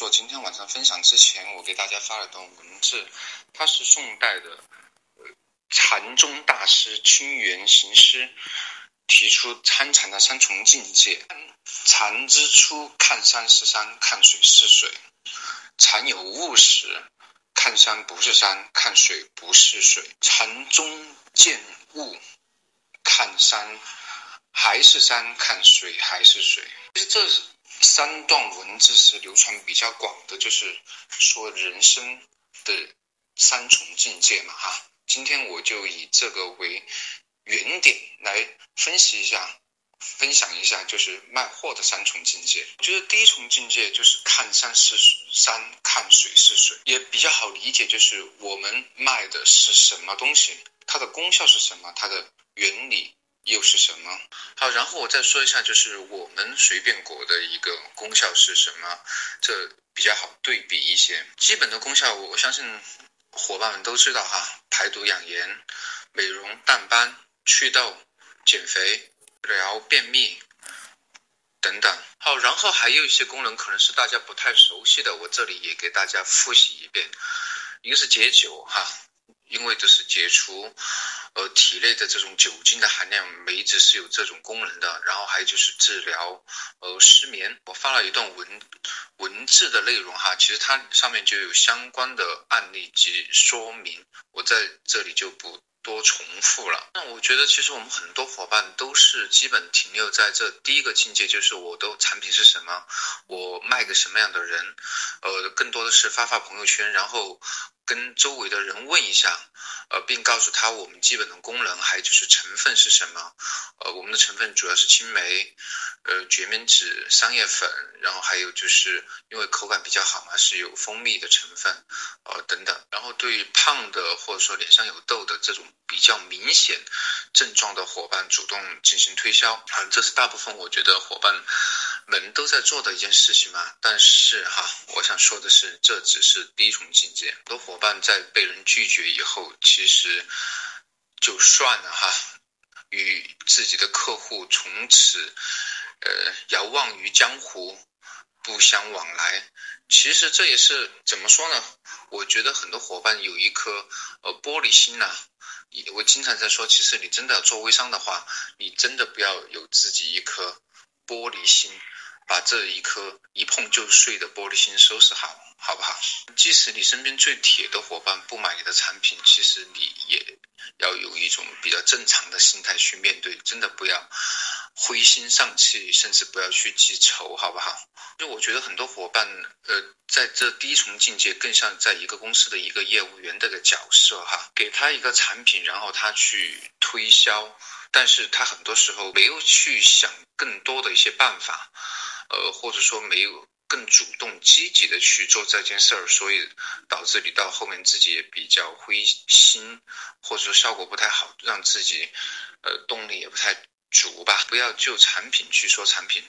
做今天晚上分享之前，我给大家发了段文字，它是宋代的禅宗大师清源行师提出参禅的三重境界。禅之初，看山是山，看水是水；禅有悟时，看山不是山，看水不是水；禅中见悟，看山还是山，看水还是水。其实这是。三段文字是流传比较广的，就是说人生的三重境界嘛，哈。今天我就以这个为原点来分析一下、分享一下，就是卖货的三重境界。我觉得第一重境界就是看山是山，看水是水，也比较好理解，就是我们卖的是什么东西，它的功效是什么，它的原理。又是什么？好，然后我再说一下，就是我们随便果的一个功效是什么，这比较好对比一些。基本的功效，我相信伙伴们都知道哈，排毒养颜、美容淡斑、祛痘、减肥、疗便秘等等。好，然后还有一些功能可能是大家不太熟悉的，我这里也给大家复习一遍。一个是解酒哈，因为这是解除。呃，体内的这种酒精的含量，梅子是有这种功能的。然后还有就是治疗呃失眠。我发了一段文文字的内容哈，其实它上面就有相关的案例及说明，我在这里就不多重复了。那我觉得其实我们很多伙伴都是基本停留在这第一个境界，就是我的产品是什么，我卖给什么样的人，呃，更多的是发发朋友圈，然后。跟周围的人问一下，呃，并告诉他我们基本的功能，还有就是成分是什么。呃，我们的成分主要是青梅，呃，决明子、桑叶粉，然后还有就是因为口感比较好嘛，是有蜂蜜的成分，呃，对胖的或者说脸上有痘的这种比较明显症状的伙伴，主动进行推销，啊，这是大部分我觉得伙伴。们都在做的一件事情嘛，但是哈，我想说的是，这只是第一重境界。很多伙伴在被人拒绝以后，其实就算了哈，与自己的客户从此呃遥望于江湖，不相往来。其实这也是怎么说呢？我觉得很多伙伴有一颗呃玻璃心呐。我经常在说，其实你真的要做微商的话，你真的不要有自己一颗玻璃心。把这一颗一碰就碎的玻璃心收拾好，好不好？即使你身边最铁的伙伴不买你的产品，其实你也要有一种比较正常的心态去面对，真的不要灰心丧气，甚至不要去记仇，好不好？就我觉得很多伙伴，呃，在这第一重境界，更像在一个公司的一个业务员的个角色哈，给他一个产品，然后他去推销，但是他很多时候没有去想更多的一些办法。呃，或者说没有更主动积极的去做这件事儿，所以导致你到后面自己也比较灰心，或者说效果不太好，让自己呃动力也不太主吧。不要就产品去说产品，